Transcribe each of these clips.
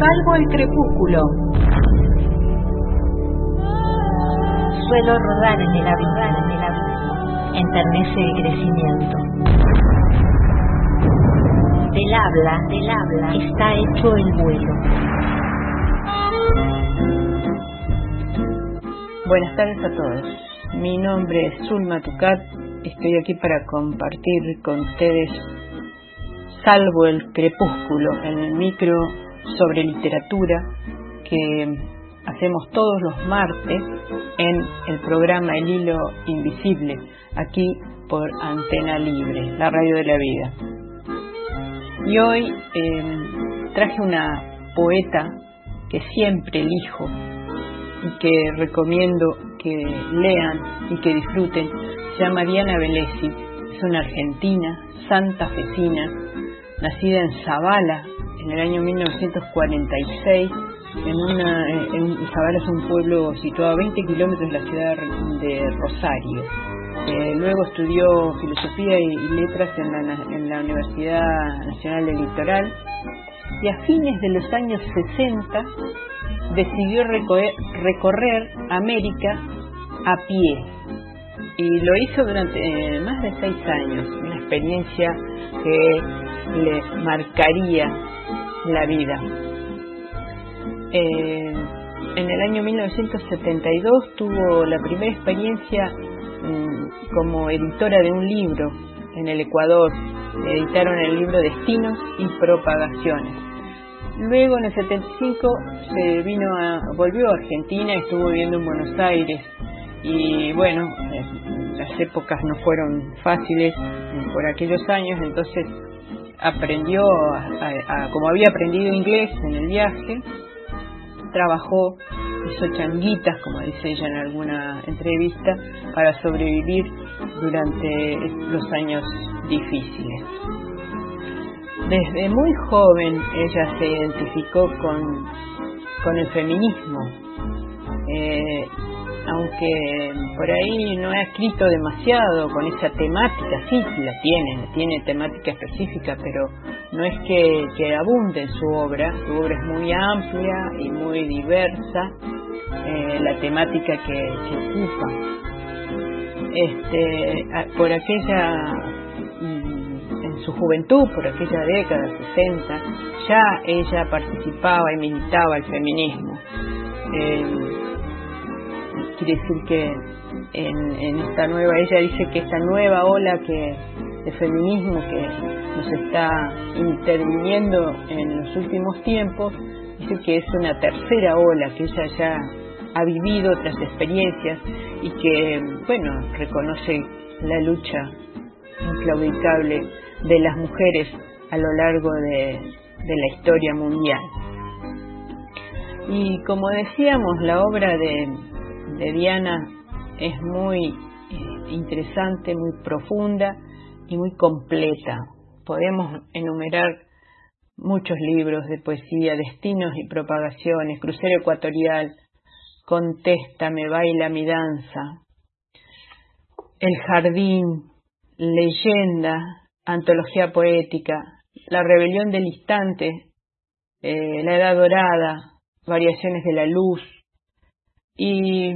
Salvo el crepúsculo. Suelo rodar en el abismo, en el abismo. Enternece el crecimiento. Del habla, del habla, está hecho el vuelo. Buenas tardes a todos. Mi nombre es Zulma Tucat. Estoy aquí para compartir con ustedes Salvo el crepúsculo en el micro sobre literatura que hacemos todos los martes en el programa El Hilo Invisible, aquí por Antena Libre, la radio de la vida. Y hoy eh, traje una poeta que siempre elijo y que recomiendo que lean y que disfruten. Se llama Diana Velesi, es una argentina, santafesina, nacida en Zavala en el año 1946. En una, en Zavala es un pueblo situado a 20 kilómetros de la ciudad de Rosario. Eh, luego estudió filosofía y, y letras en la, en la Universidad Nacional del Litoral y a fines de los años 60 decidió recorrer, recorrer América a pie y lo hizo durante eh, más de seis años, una experiencia que le marcaría la vida. Eh, en el año 1972 tuvo la primera experiencia mm, como editora de un libro en el Ecuador. Editaron el libro Destinos y Propagaciones. Luego en el 75 se vino a, volvió a Argentina, estuvo viviendo en Buenos Aires y bueno, las épocas no fueron fáciles por aquellos años, entonces aprendió, a, como había aprendido inglés en el viaje, trabajó, hizo changuitas, como dice ella en alguna entrevista, para sobrevivir durante los años difíciles. Desde muy joven ella se identificó con, con el feminismo, aunque por ahí no ha escrito demasiado con esa temática, sí, la tiene, tiene temática específica, pero no es que, que abunde en su obra, su obra es muy amplia y muy diversa, eh, la temática que, que ocupa. Este, por aquella su juventud, por aquella década, 60, ya ella participaba y militaba el feminismo. Quiere decir que en, esta nueva, ella dice que esta nueva ola que de feminismo que nos está interviniendo en los últimos tiempos, dice que es una tercera ola, que ella ya ha vivido otras experiencias y que, bueno, reconoce la lucha inclaudicable de las mujeres a lo largo de, de, la historia mundial. Y como decíamos, la obra de, de Diana es muy eh, interesante, muy profunda y muy completa. Podemos enumerar muchos libros de poesía, destinos y propagaciones, crucero ecuatorial, contéstame, baila mi danza, el jardín, leyenda, antología poética, La rebelión del instante, eh, La edad dorada, Variaciones de la luz y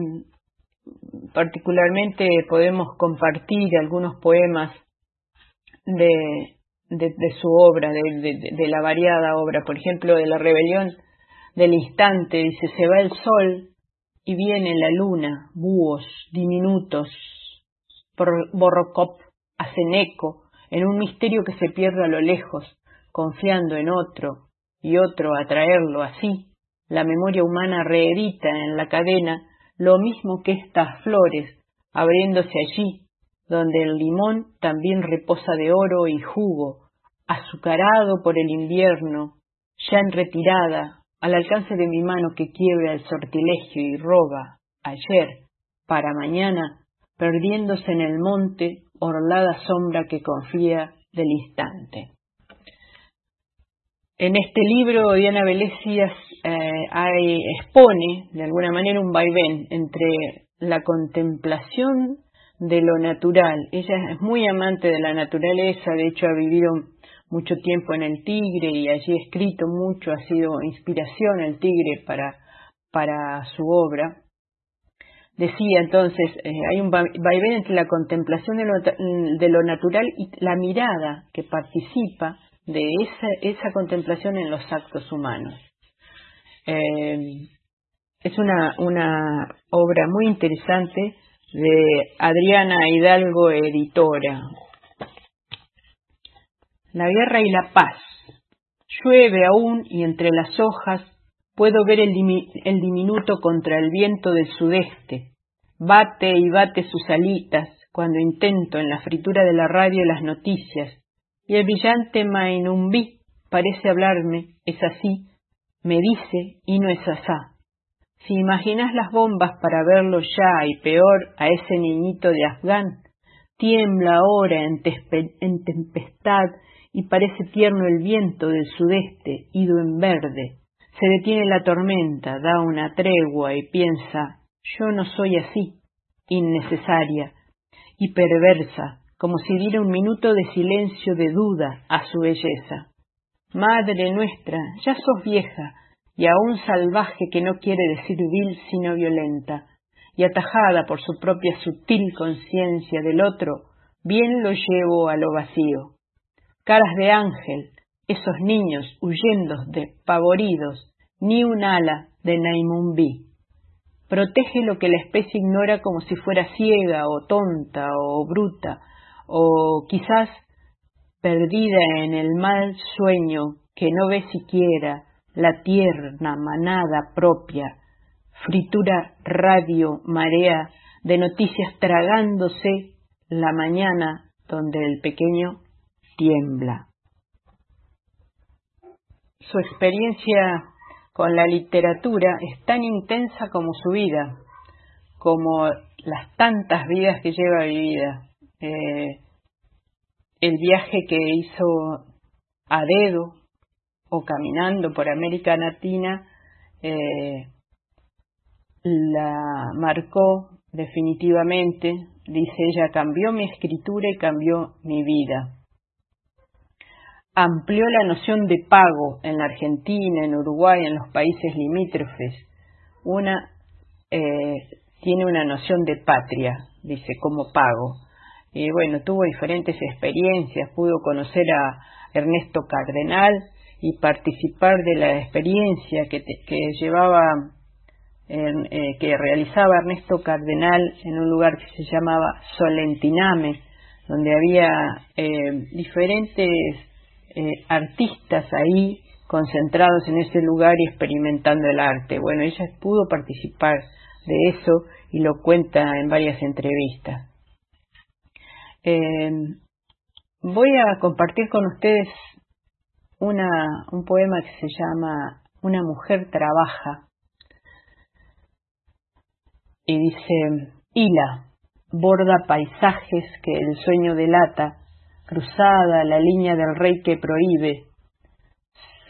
particularmente podemos compartir algunos poemas de, de, su obra, de, de, la variada obra, por ejemplo, de La rebelión del instante, dice, se va el sol y viene la luna, búhos diminutos, borrocop, hacen eco, en un misterio que se pierde a lo lejos, confiando en otro y otro atraerlo así. La memoria humana reedita en la cadena lo mismo que estas flores, abriéndose allí, donde el limón también reposa de oro y jugo, azucarado por el invierno, ya en retirada, al alcance de mi mano que quiebra el sortilegio y roba, ayer, para mañana, perdiéndose en el monte, orlada sombra que confía del instante. En este libro, Diana Velesias eh, expone, de alguna manera, un vaivén entre la contemplación de lo natural. Ella es muy amante de la naturaleza, de hecho ha vivido mucho tiempo en el Tigre y allí ha escrito mucho, ha sido inspiración el Tigre para, para su obra. Decía entonces, eh, hay un vaivén entre la contemplación de lo, de lo, natural y la mirada que participa de esa, esa contemplación en los actos humanos. Eh, es una, una obra muy interesante de Adriana Hidalgo, editora. La guerra y la paz. Llueve aún y entre las hojas puedo ver el, diminuto contra el viento del sudeste. Bate y bate sus alitas cuando intento en la fritura de la radio las noticias. Y el brillante Mainumbi parece hablarme, es así, me dice y no es asá. Si imaginas las bombas para verlo ya y peor a ese niñito de Afgán, tiembla ahora en, en tempestad y parece tierno el viento del sudeste, ido en verde. Se detiene la tormenta, da una tregua y piensa, yo no soy así, innecesaria y perversa, como si diera un minuto de silencio de duda a su belleza. Madre nuestra, ya sos vieja, y aún salvaje que no quiere decir vil sino violenta, y atajada por su propia sutil conciencia del otro, bien lo llevo a lo vacío. Caras de ángel, esos niños huyendo pavoridos, ni un ala de Naimumbi. Protege lo que la especie ignora como si fuera ciega o tonta o bruta, o quizás perdida en el mal sueño que no ve siquiera, la tierna manada propia, fritura radio, marea de noticias tragándose la mañana donde el pequeño tiembla. Su experiencia con la literatura es tan intensa como su vida, como las tantas vidas que lleva vivida. Eh, el viaje que hizo a dedo o caminando por América Latina eh, la marcó definitivamente, dice ella, cambió mi escritura y cambió mi vida. Amplió la noción de pago en la Argentina, en Uruguay, en los países limítrofes. Una eh, tiene una noción de patria, dice, como pago. Y bueno, tuvo diferentes experiencias, pudo conocer a Ernesto Cardenal, y participar de la experiencia que, que llevaba, eh, que realizaba Ernesto Cardenal en un lugar que se llamaba Solentiname, donde había eh, diferentes eh, artistas ahí concentrados en ese lugar y experimentando el arte. Bueno, ella pudo participar de eso y lo cuenta en varias entrevistas. Voy a compartir con ustedes un poema que se llama Una mujer trabaja. Y dice, Hila, borda paisajes que el sueño delata, cruzada la línea del rey que prohíbe,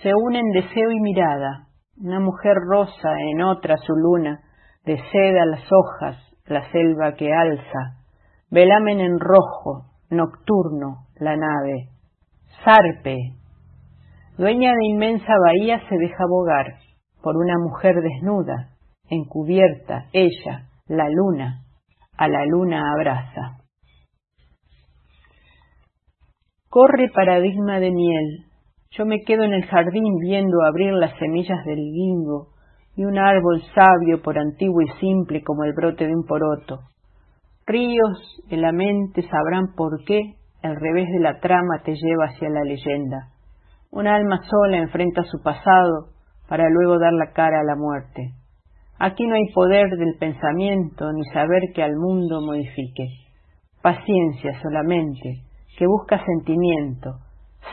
se unen deseo y mirada, una mujer rosa en otra su luna, de seda las hojas, la selva que alza, velamen en rojo, nocturno, la nave, zarpe, Dueña de inmensa bahía se deja bogar por una mujer desnuda, encubierta, ella, la luna, a la luna abraza. Corre paradigma de miel, yo me quedo en el jardín viendo abrir las semillas del guingo y un árbol sabio por antiguo y simple como el brote de un poroto. Ríos de la mente sabrán por qué el revés de la trama te lleva hacia la leyenda un alma sola enfrenta su pasado para luego dar la cara a la muerte. Aquí no hay poder del pensamiento ni saber que al mundo modifique. Paciencia solamente, que busca sentimiento,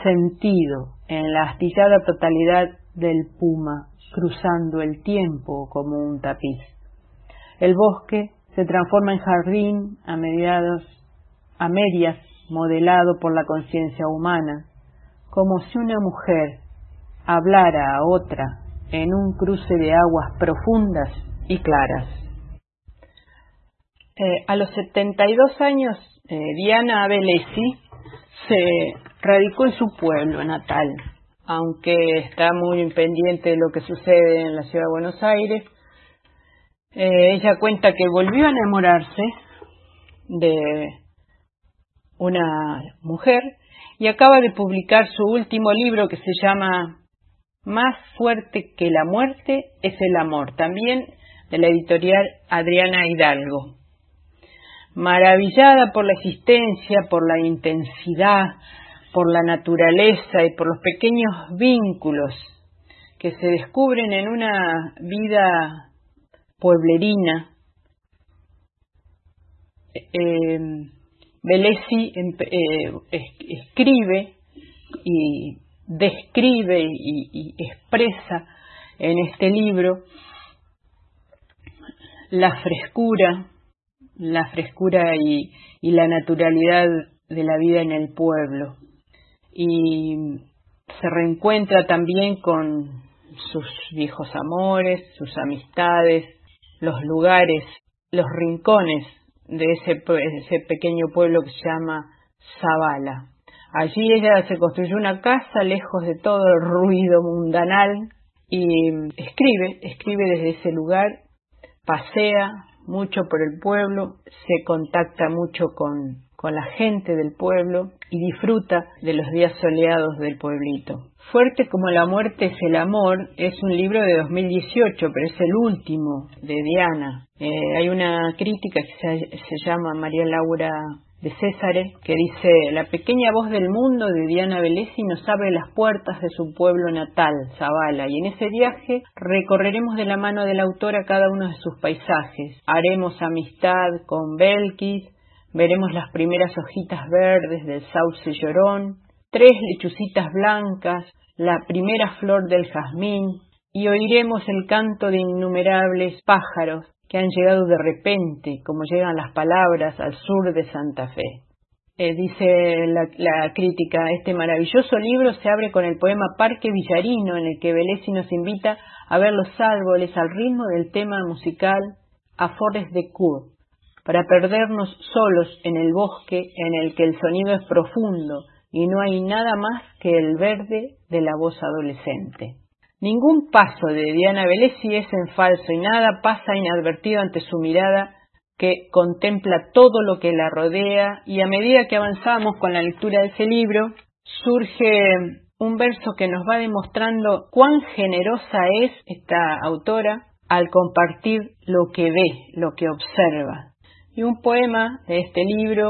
sentido en la astillada totalidad del puma cruzando el tiempo como un tapiz. El bosque se transforma en jardín a mediados, a medias, modelado por la conciencia humana, como si una mujer hablara a otra en un cruce de aguas profundas y claras. Eh, a los 72 años, eh, Diana Abelesi se radicó en su pueblo natal, aunque está muy pendiente de lo que sucede en la ciudad de Buenos Aires. Eh, ella cuenta que volvió a enamorarse de una mujer y acaba de publicar su último libro que se llama Más fuerte que la muerte es el amor, también de la editorial Adriana Hidalgo. Maravillada por la existencia, por la intensidad, por la naturaleza y por los pequeños vínculos que se descubren en una vida pueblerina, eh, eh, escribe y describe y, expresa en este libro la frescura, la frescura y, la naturalidad de la vida en el pueblo. Y se reencuentra también con sus viejos amores, sus amistades, los lugares, los rincones de ese, ese pequeño pueblo que se llama Zavala. Allí ella se construyó una casa lejos de todo el ruido mundanal y escribe, escribe desde ese lugar, pasea mucho por el pueblo, se contacta mucho con, con la gente del pueblo y disfruta de los días soleados del pueblito. Fuerte como la muerte es el amor es un libro de 2018, pero es el último de Diana. Eh, hay una crítica que se, llama María Laura de Césare, que dice, la pequeña voz del mundo de Diana Velesi nos abre las puertas de su pueblo natal, Zavala, y en ese viaje recorreremos de la mano del autor a cada uno de sus paisajes. Haremos amistad con Belkis, veremos las primeras hojitas verdes del sauce llorón, tres lechucitas blancas, la primera flor del jazmín, y oiremos el canto de innumerables pájaros que han llegado de repente, como llegan las palabras al sur de Santa Fe. Eh, dice la, crítica, este maravilloso libro se abre con el poema Parque Villarino, en el que Velesi nos invita a ver los árboles al ritmo del tema musical A Forest de Cour, para perdernos solos en el bosque en el que el sonido es profundo y no hay nada más que el verde de la voz adolescente. Ningún paso de Diana Velesi es en falso y nada pasa inadvertido ante su mirada que contempla todo lo que la rodea y a medida que avanzamos con la lectura de ese libro surge un verso que nos va demostrando cuán generosa es esta autora al compartir lo que ve, lo que observa. Y un poema de este libro,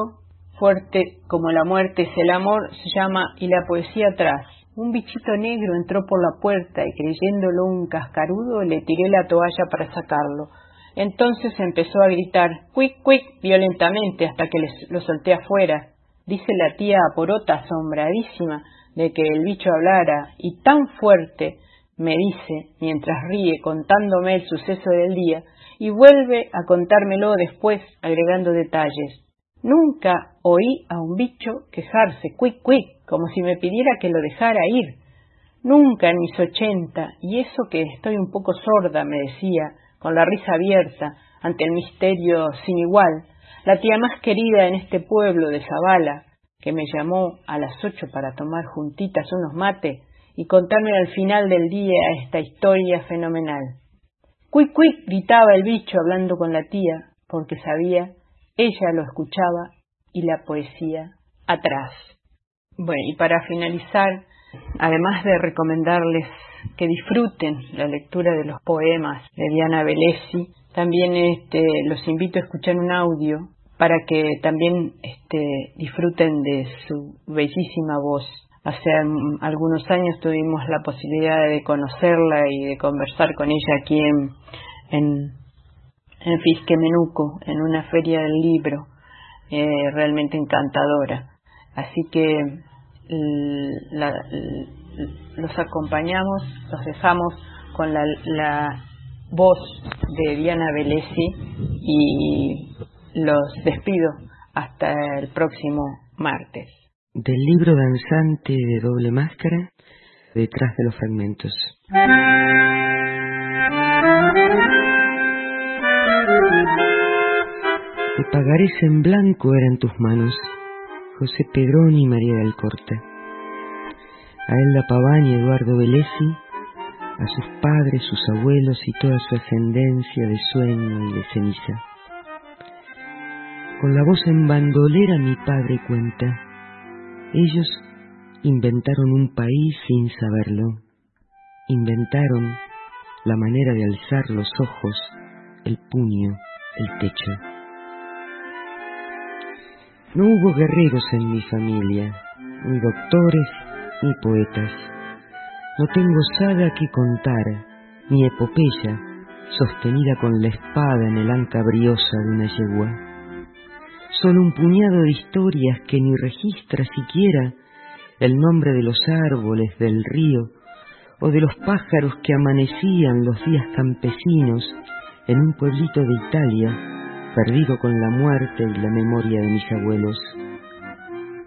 fuerte como la muerte es el amor, se llama Y la poesía atrás. Un bichito negro entró por la puerta y creyéndolo un cascarudo le tiré la toalla para sacarlo. Entonces empezó a gritar quick quick violentamente hasta que lo solté afuera. Dice la tía Aporota asombradísima de que el bicho hablara y tan fuerte me dice, mientras ríe contándome el suceso del día, y vuelve a contármelo después agregando detalles. Nunca oí a un bicho quejarse quick quick como si me pidiera que lo dejara ir. Nunca en mis ochenta, y eso que estoy un poco sorda, me decía, con la risa abierta, ante el misterio sin igual, la tía más querida en este pueblo de Zavala, que me llamó a las ocho para tomar juntitas unos mates y contarme al final del día esta historia fenomenal. Quick, quick, gritaba el bicho hablando con la tía, porque sabía, ella lo escuchaba y la poesía atrás. Bueno, y para finalizar, además de recomendarles que disfruten la lectura de los poemas de Diana Velesi, también este, los invito a escuchar un audio para que también este, disfruten de su bellísima voz. Hace algunos años tuvimos la posibilidad de conocerla y de conversar con ella aquí en, en, en Fisquemenuco, en una feria del libro, eh, realmente encantadora. Así que la, los acompañamos, los dejamos con la, la voz de Diana Velesi y los despido hasta el próximo martes. Del libro danzante de doble máscara, detrás de los fragmentos. Te pagarés en blanco eran tus manos, José Pedrón y María del Corte. A Elda Paván y Eduardo Velesi, a sus padres, sus abuelos y toda su ascendencia de sueño y de ceniza. Con la voz en bandolera mi padre cuenta, ellos inventaron un país sin saberlo, inventaron la manera de alzar los ojos, el puño, el techo. No hubo guerreros en mi familia, ni doctores, ni poetas. No tengo saga que contar, ni epopeya sostenida con la espada en el anca briosa de una yegua. Solo un puñado de historias que ni registra siquiera el nombre de los árboles del río o de los pájaros que amanecían los días campesinos en un pueblito de Italia perdido con la muerte y la memoria de mis abuelos.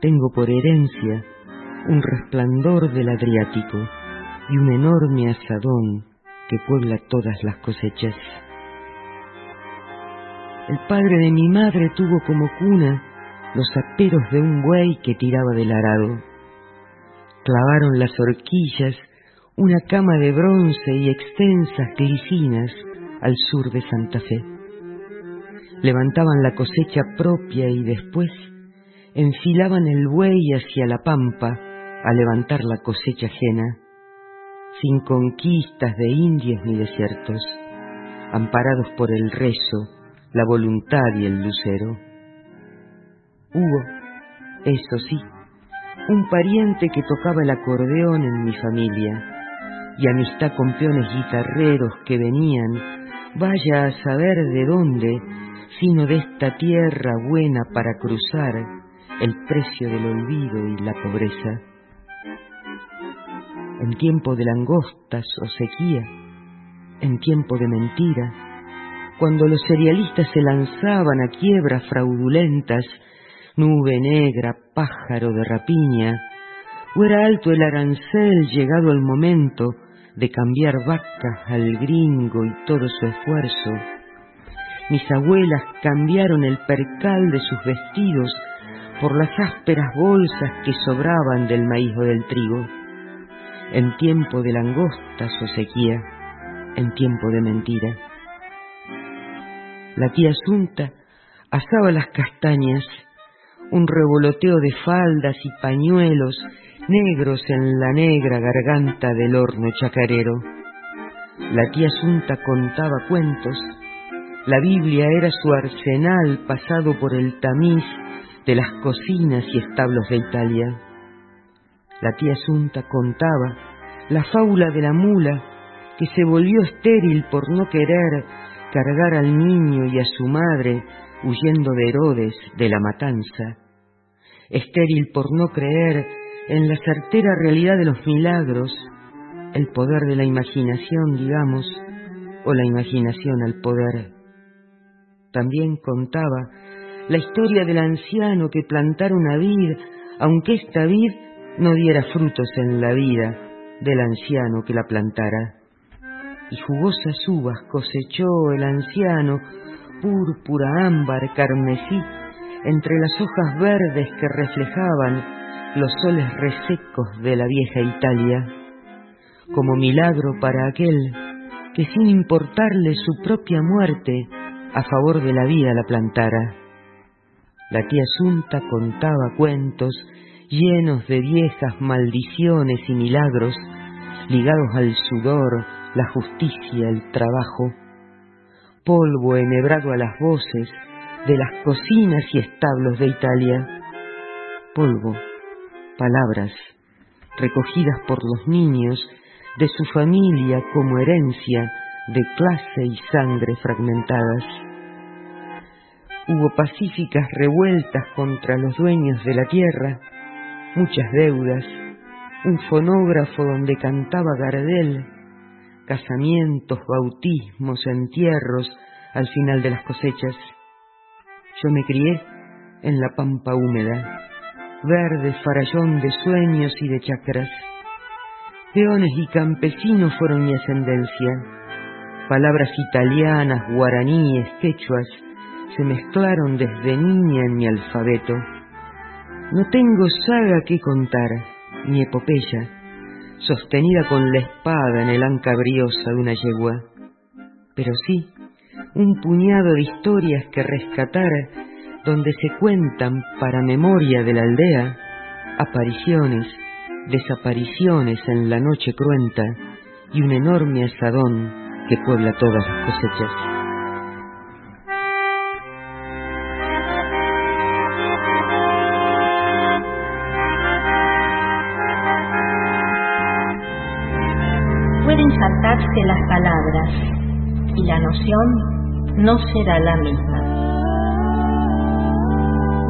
Tengo por herencia un resplandor del Adriático y un enorme asadón que puebla todas las cosechas. El padre de mi madre tuvo como cuna los aperos de un buey que tiraba del arado. Clavaron las horquillas una cama de bronce y extensas glicinas al sur de Santa Fe levantaban la cosecha propia y después enfilaban el buey hacia la pampa a levantar la cosecha ajena, sin conquistas de indios ni desiertos, amparados por el rezo, la voluntad y el lucero. Hubo, eso sí, un pariente que tocaba el acordeón en mi familia, y amistad con peones guitarreros que venían, vaya a saber de dónde, sino de esta tierra buena para cruzar el precio del olvido y la pobreza. En tiempo de langostas o sequía, en tiempo de mentira, cuando los serialistas se lanzaban a quiebras fraudulentas, nube negra, pájaro de rapiña, o era alto el arancel llegado el momento de cambiar vaca al gringo y todo su esfuerzo, mis abuelas cambiaron el percal de sus vestidos por las ásperas bolsas que sobraban del maíz o del trigo. En tiempo de langostas o sequía, en tiempo de mentira. La tía Asunta asaba las castañas, un revoloteo de faldas y pañuelos negros en la negra garganta del horno chacarero. La tía Asunta contaba cuentos la Biblia era su arsenal pasado por el tamiz de las cocinas y establos de Italia. La tía Asunta contaba la fábula de la mula que se volvió estéril por no querer cargar al niño y a su madre huyendo de Herodes de la matanza, estéril por no creer en la certera realidad de los milagros, el poder de la imaginación, digamos, o la imaginación al poder también contaba la historia del anciano que plantara una vid, aunque esta vid no diera frutos en la vida del anciano que la plantara. Y jugosas uvas cosechó el anciano, púrpura, ámbar, carmesí, entre las hojas verdes que reflejaban los soles resecos de la vieja Italia, como milagro para aquel que sin importarle su propia muerte, a favor de la vida la plantara. La tía Asunta contaba cuentos llenos de viejas maldiciones y milagros ligados al sudor, la justicia, el trabajo, polvo enhebrado a las voces de las cocinas y establos de Italia, polvo, palabras recogidas por los niños de su familia como herencia de clase y sangre fragmentadas. Hubo pacíficas revueltas contra los dueños de la tierra, muchas deudas, un fonógrafo donde cantaba Gardel, casamientos, bautismos, entierros al final de las cosechas. Yo me crié en la pampa húmeda, verde farallón de sueños y de chacras. Peones y campesinos fueron mi ascendencia. Palabras italianas, guaraníes, quechuas, se mezclaron desde niña en mi alfabeto. No tengo saga que contar, ni epopeya, sostenida con la espada en el anca briosa de una yegua, pero sí un puñado de historias que rescatar donde se cuentan para memoria de la aldea apariciones, desapariciones en la noche cruenta y un enorme asadón que puebla todas las cosechas. Pueden saltarse las palabras y la noción no será la misma.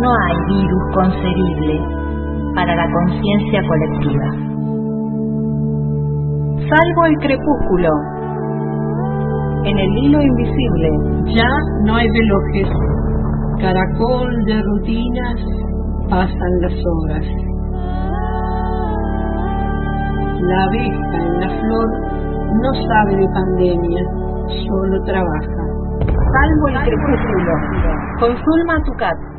No hay virus concebible para la conciencia colectiva. Salvo el crepúsculo. En el hilo invisible. Ya no hay relojes. Caracol de rutinas pasan las horas. La abeja en la flor no sabe de pandemia, solo trabaja. Salvo el crepúsculo. Con Zulma Tucat.